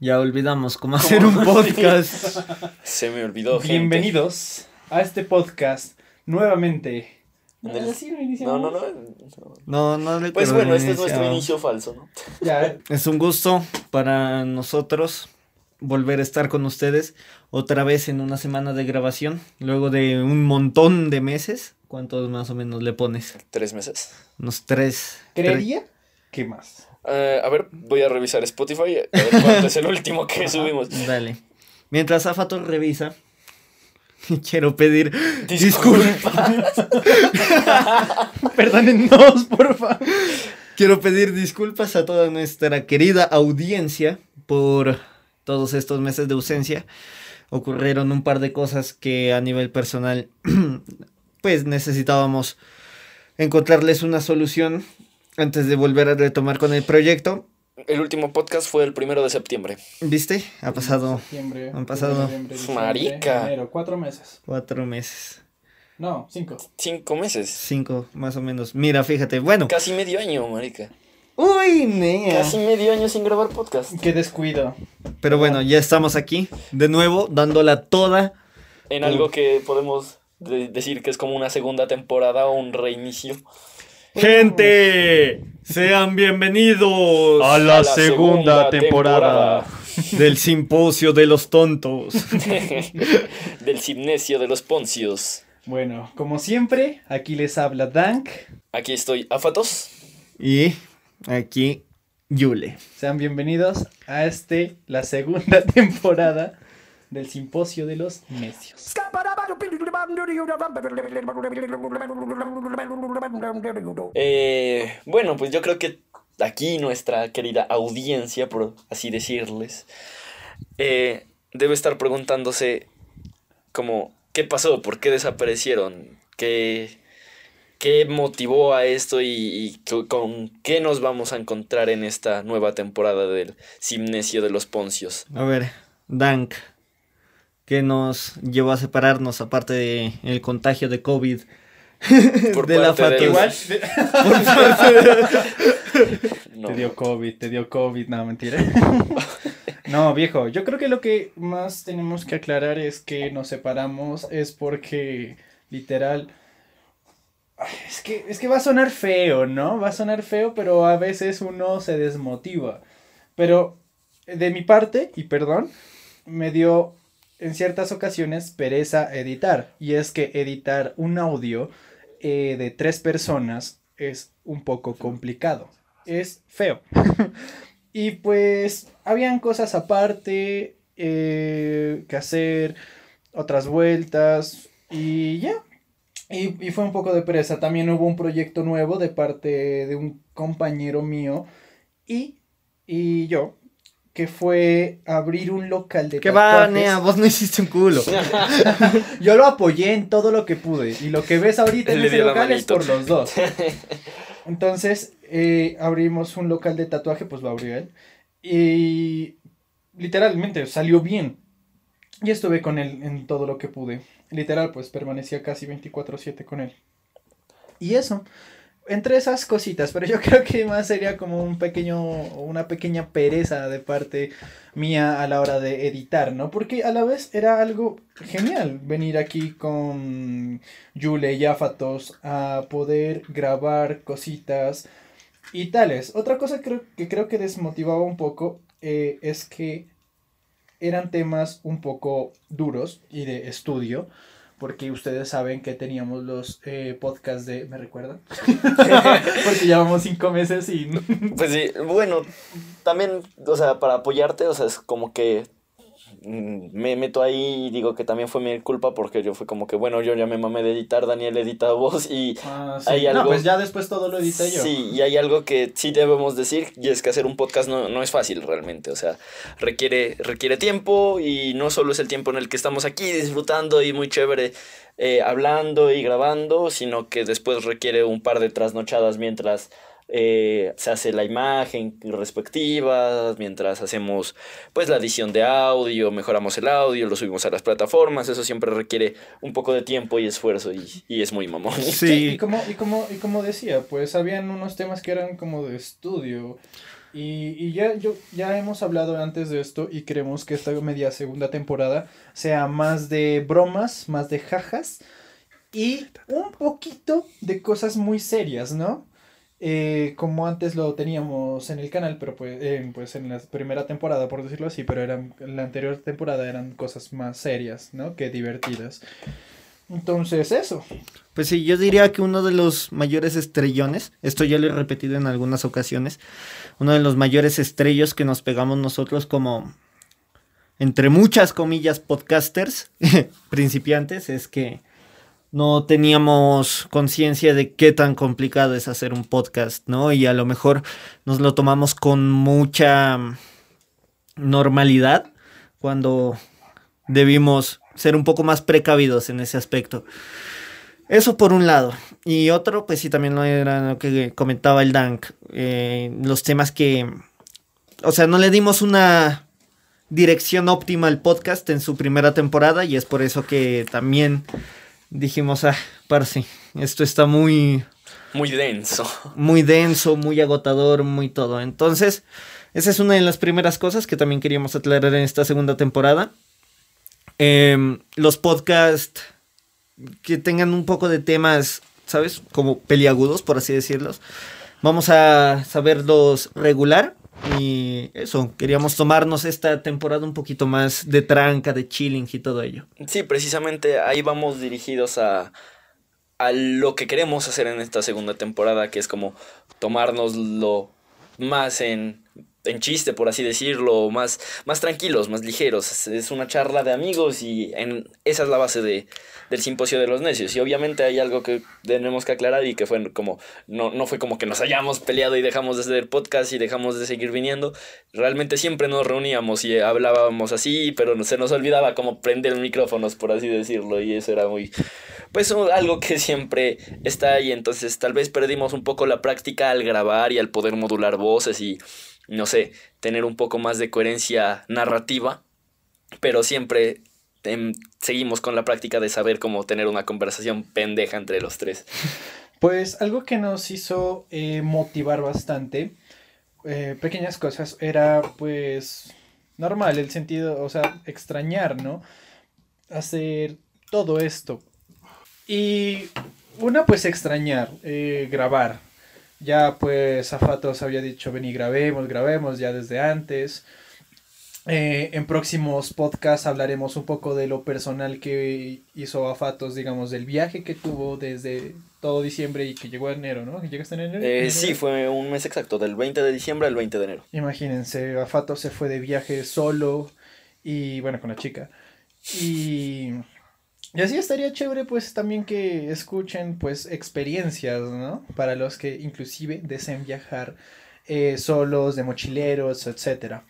Ya olvidamos cómo hacer un podcast. Se me olvidó, gente. Bienvenidos a este podcast nuevamente. En el- Así no iniciamos. No, no, no. No, no le Pues bueno, este es nuestro inicio falso, ¿no? Ya, Es un gusto para nosotros volver a estar con ustedes otra vez en una semana de grabación, luego de un montón de meses. ¿Cuántos más o menos le pones? Tres meses. Unos tres. creería que más. Eh, a ver, voy a revisar Spotify. A ver cuánto es el último que subimos. Dale. Mientras Afator revisa, quiero pedir Disculpa. Perdónennos, por favor. Quiero pedir disculpas a toda nuestra querida audiencia por todos estos meses de ausencia. Ocurrieron un par de cosas que a nivel personal, pues necesitábamos encontrarles una solución antes de volver a retomar con el proyecto. El último podcast fue el primero de septiembre. ¿Viste? Ha pasado Septiembre, Han pasado- Marica. enero, cuatro meses. cuatro meses, No, cinco. Cinco meses. cinco más o menos. Mira, fíjate, bueno. Casi medio año, marica. Uy, nea. Casi medio año sin grabar podcast. Qué descuido. Pero bueno, ya estamos aquí de nuevo, dándola toda. En algo que podemos de- decir que es como una segunda temporada o un reinicio. Gente, sean bienvenidos A la segunda temporada. del simposio de los tontos. Del gimnesio de los poncios. Bueno, como siempre, aquí les habla Dank. Aquí estoy, Afatos. Y aquí Yule. Sean bienvenidos a este, la segunda temporada del Simposio de los Necios. Eh, bueno, pues yo creo que aquí nuestra querida audiencia, por así decirles, eh, debe estar preguntándose como, ¿qué pasó? ¿Por qué desaparecieron? ¿Qué, qué motivó a esto y, y co- con qué nos vamos a encontrar en esta nueva temporada del Simnesio de los Poncios? A ver, Dank, ¿qué nos llevó a separarnos aparte de el contagio de COVID? Por de la del-. Igual, No. Te dio COVID, te dio COVID, no, mentira. no, viejo, yo creo que lo que más tenemos que aclarar es que nos separamos es porque, literal, es que, es que va a sonar feo, ¿no? Va a sonar feo, pero a veces uno se desmotiva. Pero de mi parte, y perdón, me dio en ciertas ocasiones pereza editar. Y es que editar un audio eh, de tres personas es un poco complicado. Es feo. y pues habían cosas aparte eh, que hacer, otras vueltas y ya. Y, y fue un poco de pereza. También hubo un proyecto nuevo de parte de un compañero mío y, y yo, que fue abrir un local de ¿Qué va, nea? Vos no hiciste un culo. Yo lo apoyé en todo lo que pude. Y lo que ves ahorita en Le ese dio la local es manito. por los dos. Entonces, eh, abrimos un local de tatuaje, pues lo abrió él. Y literalmente salió bien. Y estuve con él en todo lo que pude. Literal, pues permanecía casi 24/7 con él. Y eso. Entre esas cositas, pero yo creo que más sería como un pequeño, una pequeña pereza de parte mía a la hora de editar, ¿no? Porque a la vez era algo genial venir aquí con Yule y Afatos a poder grabar cositas y tales. Otra cosa creo, que creo que desmotivaba un poco eh, es que eran temas un poco duros y de estudio. Porque ustedes saben que teníamos los eh, podcasts de... ¿Me recuerdan? porque llevamos cinco meses y... Pues sí, bueno, también, o sea, para apoyarte, o sea, es como que me meto ahí y digo que también fue mi culpa porque yo fue como que, bueno, yo ya me mamé de editar, Daniel edita voz y... Ah, sí. Hay No, pues ya después todo lo edité yo. Sí, y hay algo que sí debemos decir y es que hacer un podcast no, no es fácil realmente, o sea, requiere, requiere tiempo y no solo es el tiempo en el que estamos aquí disfrutando y muy chévere eh, hablando y grabando, sino que después requiere un par de trasnochadas mientras eh, se hace la imagen respectiva, mientras hacemos pues la edición de audio, mejoramos el audio, lo subimos a las plataformas, eso siempre requiere un poco de tiempo y esfuerzo y, y es muy mamón. Sí, y como, y como, y como decía, pues habían unos temas que eran como de estudio. Y, y ya, yo, ya hemos hablado antes de esto y queremos que esta media segunda temporada sea más de bromas, más de jajas y un poquito de cosas muy serias, ¿no? Eh, como antes lo teníamos en el canal, pero pues, eh, pues en la primera temporada, por decirlo así, pero eran, en la anterior temporada eran cosas más serias, ¿no? Que divertidas. Entonces, eso. Pues sí, yo diría que uno de los mayores estrellones, esto ya lo he repetido en algunas ocasiones, uno de los mayores estrellos que nos pegamos nosotros como, entre muchas comillas, podcasters principiantes, es que no teníamos conciencia de qué tan complicado es hacer un podcast, ¿no? Y a lo mejor nos lo tomamos con mucha normalidad cuando debimos ser un poco más precavidos en ese aspecto. Eso por un lado. Y otro, pues sí, también lo era lo que comentaba el Dank. Eh, los temas que. O sea, no le dimos una dirección óptima al podcast en su primera temporada. Y es por eso que también dijimos, ah, parce, esto está muy. Muy denso. Muy denso, muy agotador, muy todo. Entonces, esa es una de las primeras cosas que también queríamos aclarar en esta segunda temporada. Eh, los podcasts que tengan un poco de temas, ¿sabes? Como peliagudos, por así decirlos. Vamos a saberlos regular. Y eso, queríamos tomarnos esta temporada un poquito más de tranca, de chilling y todo ello. Sí, precisamente ahí vamos dirigidos a, a lo que queremos hacer en esta segunda temporada, que es como tomárnoslo más en, en chiste, por así decirlo, más, más tranquilos, más ligeros. Es una charla de amigos y esa es la base de, del simposio de los necios. Y obviamente hay algo que tenemos que aclarar y que fue como, no, no fue como que nos hayamos peleado y dejamos de hacer podcast y dejamos de seguir viniendo. Realmente siempre nos reuníamos y hablábamos así, pero se nos olvidaba como prender micrófonos, por así decirlo. Y eso era muy, pues algo que siempre está ahí. Entonces tal vez perdimos un poco la práctica al grabar y al poder modular voces y no sé, tener un poco más de coherencia narrativa, pero siempre em, seguimos con la práctica de saber cómo tener una conversación pendeja entre los tres. Pues algo que nos hizo eh, motivar bastante, eh, pequeñas cosas, era pues normal, el sentido, o sea, extrañar, ¿no? Hacer todo esto. Y una pues extrañar, eh, grabar, ya pues Afatos había dicho, ven y grabemos, grabemos ya desde antes. Eh, en próximos podcasts hablaremos un poco de lo personal que hizo Afatos, digamos, del viaje que tuvo desde todo diciembre y que llegó a enero, ¿no? ¿Llegaste en enero? Eh, sí, fue un mes exacto, del 20 de diciembre al 20 de enero. Imagínense, Afatos se fue de viaje solo y bueno, con la chica. Y y así estaría chévere pues también que escuchen pues experiencias, ¿no? Para los que inclusive deseen viajar eh, solos, de mochileros, etc.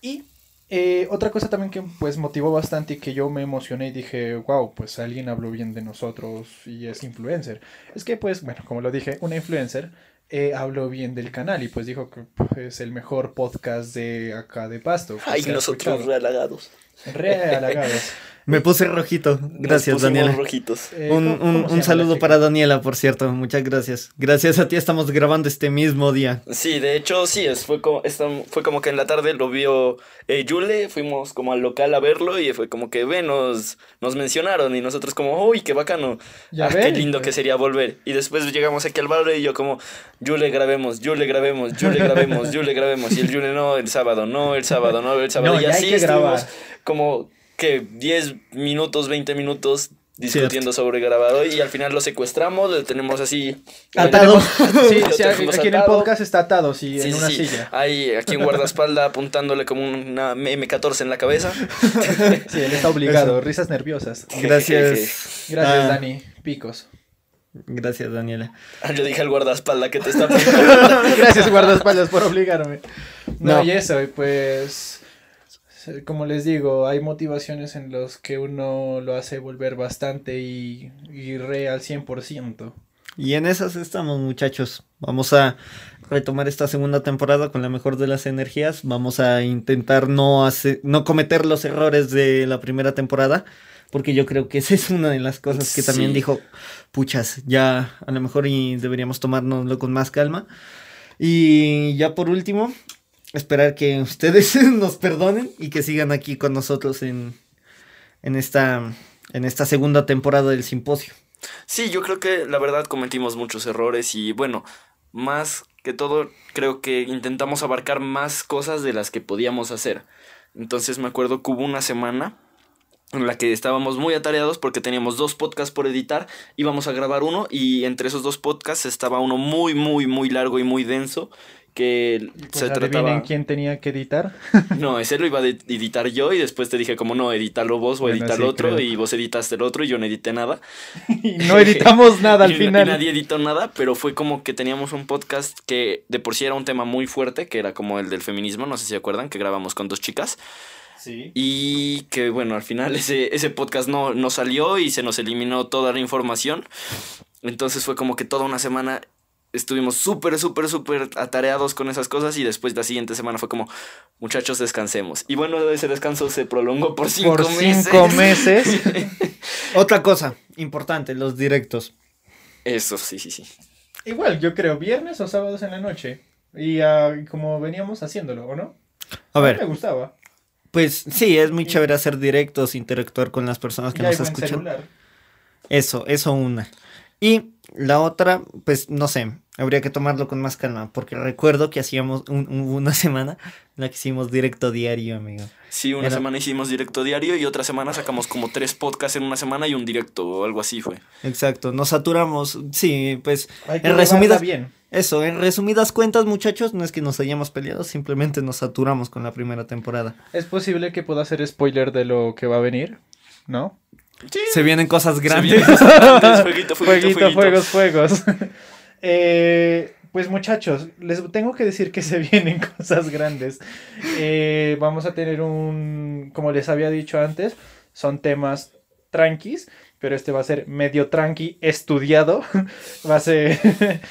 Y eh, otra cosa también que pues motivó bastante y que yo me emocioné y dije, wow, pues alguien habló bien de nosotros y es influencer. Es que pues, bueno, como lo dije, una influencer eh, habló bien del canal y pues dijo que pues, es el mejor podcast de acá de Pasto. Ay, nosotros realagados. Realagados. Me puse rojito. Gracias, Daniela. rojitos. Eh, un, ¿cómo- un- un saludo para Daniela, por cierto. Muchas gracias. Gracias a ti estamos grabando este mismo día. Sí, de hecho, sí, es, fue, como, esta- fue como que en la tarde lo vio eh, Yule, fuimos como al local a verlo y fue como que, ve, nos, nos mencionaron y nosotros como, uy, qué bacano, Ya ah, qué lindo pues. que sería volver. Y después llegamos aquí al bar y yo como, Yule, grabemos, Yule, grabemos, Yule, grabemos, Yule, grabemos. Y el Yule, no, el sábado, no, el sábado, no, el sábado. No, y así que grabar. estuvimos como que 10 minutos, 20 minutos discutiendo sobre grabado y al final lo secuestramos, lo tenemos así. Atado. Sí, Lo sí, tenemos aquí en el podcast está atado, sí, Sí, en sí, una sí. silla. Ahí, aquí en guardaespaldas apuntándole como una M14 en la cabeza. Sí, él está obligado, risas nerviosas. Gracias. Gracias, Ah, Dani. Picos. Gracias, Daniela. Ah, Yo dije al guardaespaldas que te está apuntando. Gracias, guardaespaldas, por obligarme. No, No. y eso, y pues, como les digo, hay motivaciones en los que uno lo hace volver bastante y, y re al 100%. Y en esas estamos, muchachos. Vamos a retomar esta segunda temporada con la mejor de las energías. Vamos a intentar no, hacer, no cometer los errores de la primera temporada. Porque yo creo que esa es una de las cosas que también dijo, puchas, ya a lo mejor y deberíamos tomárnoslo con más calma. Y ya por último, esperar que ustedes nos perdonen y que sigan aquí con nosotros en, en, esta, en esta segunda temporada del simposio. Sí, yo creo que la verdad cometimos muchos errores y bueno, más que todo creo que intentamos abarcar más cosas de las que podíamos hacer. Entonces me acuerdo que hubo una semana en la que estábamos muy atareados porque teníamos dos podcasts por editar, íbamos a grabar uno y entre esos dos podcasts estaba uno muy, muy, muy largo y muy denso que pues se trataba... quién tenía que editar? no, ese lo iba a editar yo y después te dije como no, edítalo vos o editar el otro y vos editaste el otro y yo no edité nada. y no editamos nada al final. Y nadie editó nada, pero fue como que teníamos un podcast que de por sí era un tema muy fuerte, que era como el del feminismo, no sé si se acuerdan, que grabamos con dos chicas. Sí. Y que bueno, al final ese, ese podcast no, no salió y se nos eliminó toda la información. Entonces fue como que toda una semana estuvimos súper, súper, súper atareados con esas cosas y después la siguiente semana fue como, muchachos, descansemos. Y bueno, ese descanso se prolongó por cinco por Cinco meses. Otra cosa importante, los directos. Eso, sí, sí, sí. Igual, yo creo, viernes o sábados en la noche. Y uh, como veníamos haciéndolo, ¿o no? A, ver. me gustaba. Pues sí, es muy chévere hacer directos, interactuar con las personas que nos escuchan. Eso, eso una. Y la otra, pues no sé, habría que tomarlo con más calma, porque recuerdo que hacíamos una semana en la que hicimos directo diario, amigo. Sí, una semana hicimos directo diario y otra semana sacamos como tres podcasts en una semana y un directo o algo así fue. Exacto, nos saturamos, sí, pues en resumidas bien. Eso, en resumidas cuentas, muchachos, no es que nos hayamos peleado, simplemente nos saturamos con la primera temporada. Es posible que pueda hacer spoiler de lo que va a venir, ¿no? Se vienen cosas grandes. fueguito, fueguito, fuegos, fuegos. Eh, pues muchachos, les tengo que decir que se vienen cosas grandes. Eh, vamos a tener un, como les había dicho antes, son temas tranquis, pero este va a ser medio tranqui, estudiado. Va a ser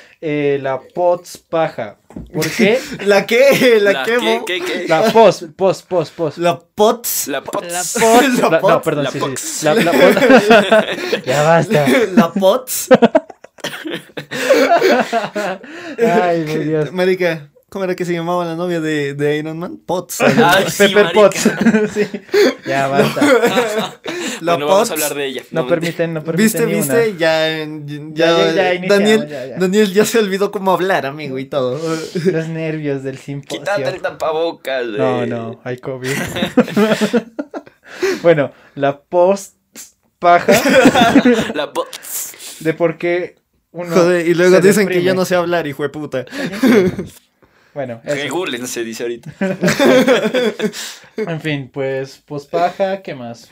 eh, la POTS paja. ¿Por qué? ¿La qué? ¿La, qué, La POS, POS, POS, POS. La POTS. La POTS. La POTS. no, perdón, la sí, sí. La, la ya basta. La POTS. Ay, mi Dios. Marica, ¿Cómo era que se llamaba la novia de, de Iron Man? Potts. Pepper Potts. sí. Ya basta. la bueno, vamos a hablar de ella. No, permiten, no permiten. ¿Viste, viste? Ya, ya, ya, ya Daniel, ya, Daniel ya se olvidó cómo hablar, amigo, y todo. Los nervios del simposio. Quítate el tapabocas. No, no, hay COVID. bueno, la post paja. la post. De por qué uno. Joder, y luego dicen que yo no sé hablar, hijo de puta. Bueno, eso. se dice ahorita. en fin, pues pospaja, ¿qué más?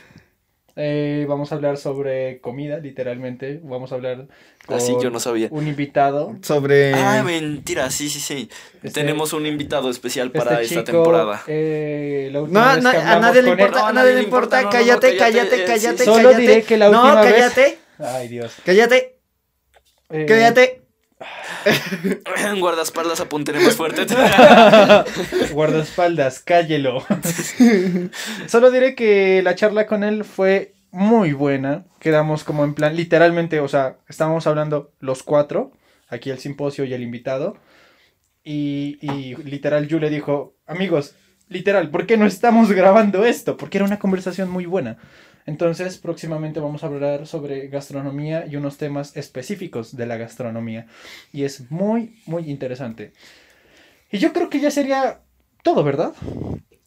Eh, vamos a hablar sobre comida, literalmente. Vamos a hablar con Así yo no sabía. un invitado. Sobre. Ah, mentira, sí, sí, sí. Este Tenemos un invitado especial para este esta temporada. Eh, no, a nadie le importa, a nadie le importa. cállate, cállate, cállate, Solo diré que la última no, cállate. Ay, Dios. Cállate. Eh, cállate. Guardaespaldas, apuntaré más fuerte. Guardaespaldas, cállelo. Solo diré que la charla con él fue muy buena. Quedamos como en plan, literalmente, o sea, estábamos hablando los cuatro, aquí el simposio y el invitado. Y, y literal, Yu le dijo, amigos, literal, ¿por qué no estamos grabando esto? Porque era una conversación muy buena. Entonces, próximamente vamos a hablar sobre gastronomía y unos temas específicos de la gastronomía. Y es muy, muy interesante. Y yo creo que ya sería todo, ¿verdad?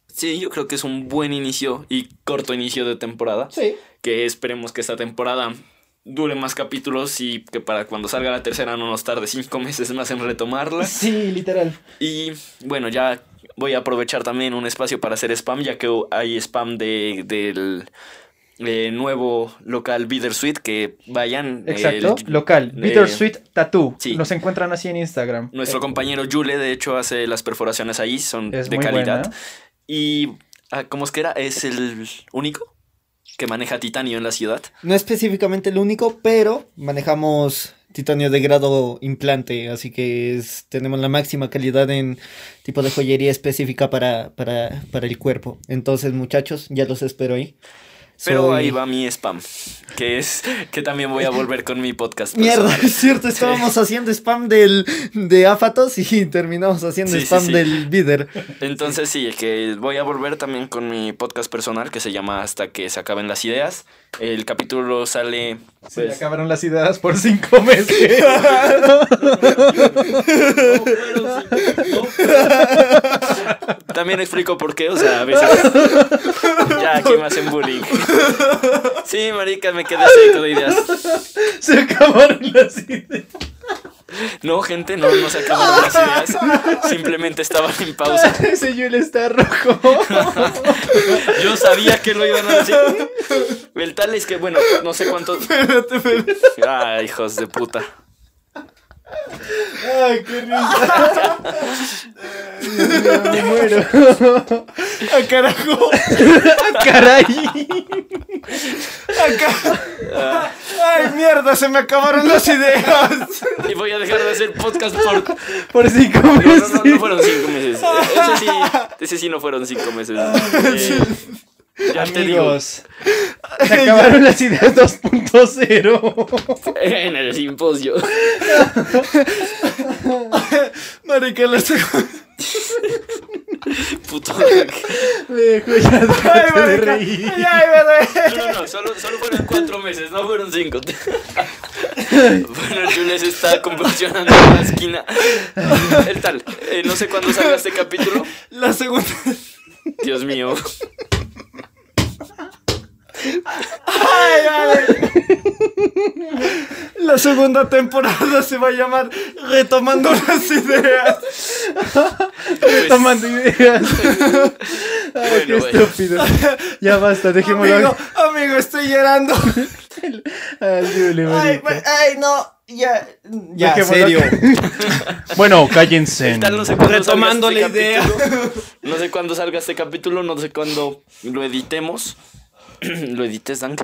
Sí, yo creo que es un buen inicio y corto inicio de temporada. Sí. Que esperemos que esta temporada dure más capítulos y que para cuando salga la tercera no nos tarde cinco meses más en retomarla. Sí, literal. Y bueno, ya voy a aprovechar también un espacio para hacer spam, ya que hay spam de, del eh, nuevo local Bittersweet, que vayan. Exacto, local, Bittersweet Tattoo. Sí. Los encuentran así en Instagram. Nuestro compañero Yule, de hecho, hace las perforaciones ahí, son de calidad. Y, ah, ¿cómo es que era? ¿Es el único que maneja titanio en la ciudad? No específicamente el único, pero manejamos titanio de grado implante, así que tenemos la máxima calidad en tipo de joyería específica para, para, para el cuerpo. Entonces, muchachos, ya los espero ahí. Pero Soy- ahí va mi spam, que es que también voy a volver con mi podcast. Mierda, personal. es cierto, estábamos haciendo spam del de Afatos y terminamos haciendo Sí, spam sí. del Bider. Entonces sí, que voy a volver también con mi podcast personal que se llama Hasta que se acaben las ideas. El capítulo sale Se pues, acabaron las ideas por cinco meses. También explico por qué, o sea, a veces. ya, aquí me hacen bullying. Sí, marica, me quedé seco de ideas. Se acabaron las ideas. No, gente, no, no se acabaron las ideas. Simplemente estaban en pausa. Ese Yul está rojo. Yo sabía que lo iban a decir. El tal es que, bueno, no sé cuántos. Ay, hijos de puta. Ay, qué risa. Ay, Dios mío, me muero. ¡Ah, carajo! Caray. Acá. ¡Ay, mierda! Se me acabaron las ideas. Y voy a dejar de hacer podcast por. Por cinco No, no, meses. no, no fueron cinco meses. Ese sí, ese sí no fueron cinco meses. Eh, ya te digo. Amigos, se acabaron las ideas 2.0. En el simposio. Marica, la segunda. Puto. Me dejó ya ¡Ay, déjate de reír. ¡Ay, ay, ay! No, no, no, solo, solo fueron cuatro meses, no fueron cinco. Bueno, Jules está convulsionando en la esquina. El tal, eh, no sé cuándo salga este capítulo. La segunda. Dios mío. ¡Ay, vale! La segunda temporada se va a llamar Retomando las ideas. Pues, Tomando ideas. Ay, qué estúpido. Ya basta, dejémoslo. Amigo, amigo, estoy llorando. Ay, no. Ya, ya, Dejémoslo serio. Bueno, cállense. el tal, no sé cuándo Retomando salga la este idea. capítulo. No sé cuándo salga este capítulo, no sé cuándo lo editemos. lo edites, Dank.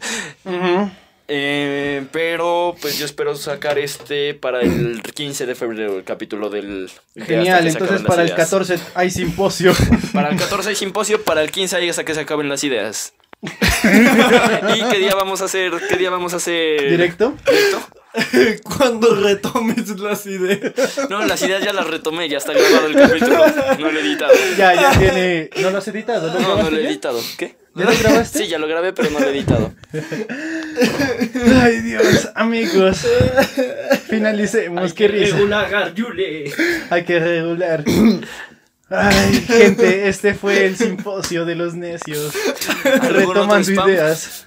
Eh, pero pues yo espero sacar este para el 15 de febrero, el capítulo del... Genial, entonces para el ideas. 14 hay simposio. Para el 14 hay simposio, para el 15 hay hasta que se acaben las ideas. ¿Y qué día vamos a hacer? ¿Qué día vamos a hacer? ¿Directo? ¿Directo? Cuando retomes las ideas. No, las ideas ya las retomé, ya está grabado el capítulo. No lo he editado. Ya, ya tiene. ¿No lo has editado? ¿Lo No, no grabaste lo he editado. ¿Qué? ¿Ya lo grabaste? Sí, ya lo grabé, pero no lo he editado. Ay, Dios, amigos. Finalicemos, qué risa. Hay que regular. Ay, gente, este fue el simposio de los necios. ¿Algún otro Retomando spam? ideas.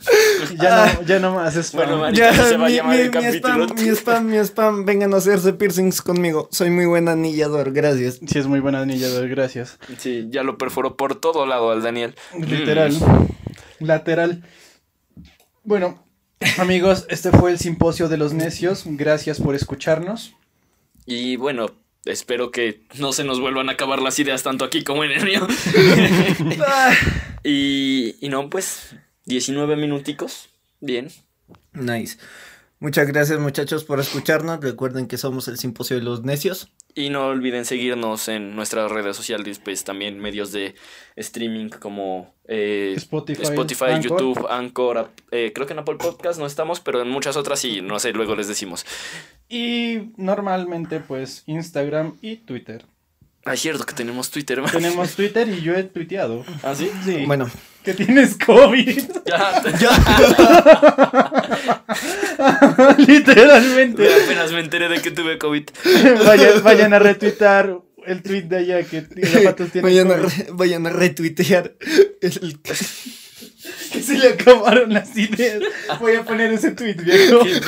Ya no, ya no más spam. Bueno, marica, Ya, se va a mi, el mi spam, mi spam, mi spam. Vengan a hacerse piercings conmigo. Soy muy buen anillador, gracias. Sí, es muy buen anillador, gracias. Sí, ya lo perforó por todo lado al Daniel. Literal. Mm. Lateral. Bueno, amigos, este fue el simposio de los necios. Gracias por escucharnos. Y bueno, espero que no se nos vuelvan a acabar las ideas tanto aquí como en el mío. y, y no, pues, 19 minuticos. Bien. Nice. Muchas gracias muchachos por escucharnos. Recuerden que somos el Simposio de los Necios. Y no olviden seguirnos en nuestras redes sociales, pues también medios de streaming como eh, Spotify, Spotify Anchor. YouTube, Anchor, eh, creo que en Apple Podcast no estamos, pero en muchas otras sí, no sé, luego les decimos. Y normalmente, pues, Instagram y Twitter. Ah, es cierto que tenemos Twitter. Tenemos Twitter y yo he tuiteado. ¿Ah, sí? Sí. Bueno, Que tienes COVID. Ya, Literalmente. apenas me enteré de que tuve COVID. vayan, vayan a retuitar el tweet de allá que Zapatos tiene vayan a, re- vayan a retuitear el... Que se le acabaron las ideas. Voy a poner ese tweet, viejo. Y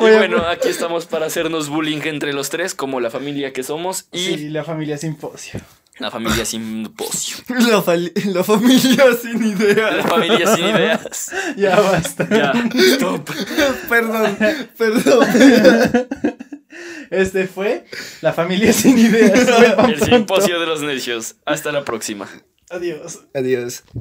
bueno, aquí estamos para hacernos bullying entre los tres, como la familia que somos y Sí, la familia simposio. La familia sin pocio. La, la familia sin La idea. familia sin ideas. Ya basta. Ya, stop. perdón, perdón. Este fue la familia sin ideas. El simposio de los necios. Hasta la próxima. Adiós. Adiós.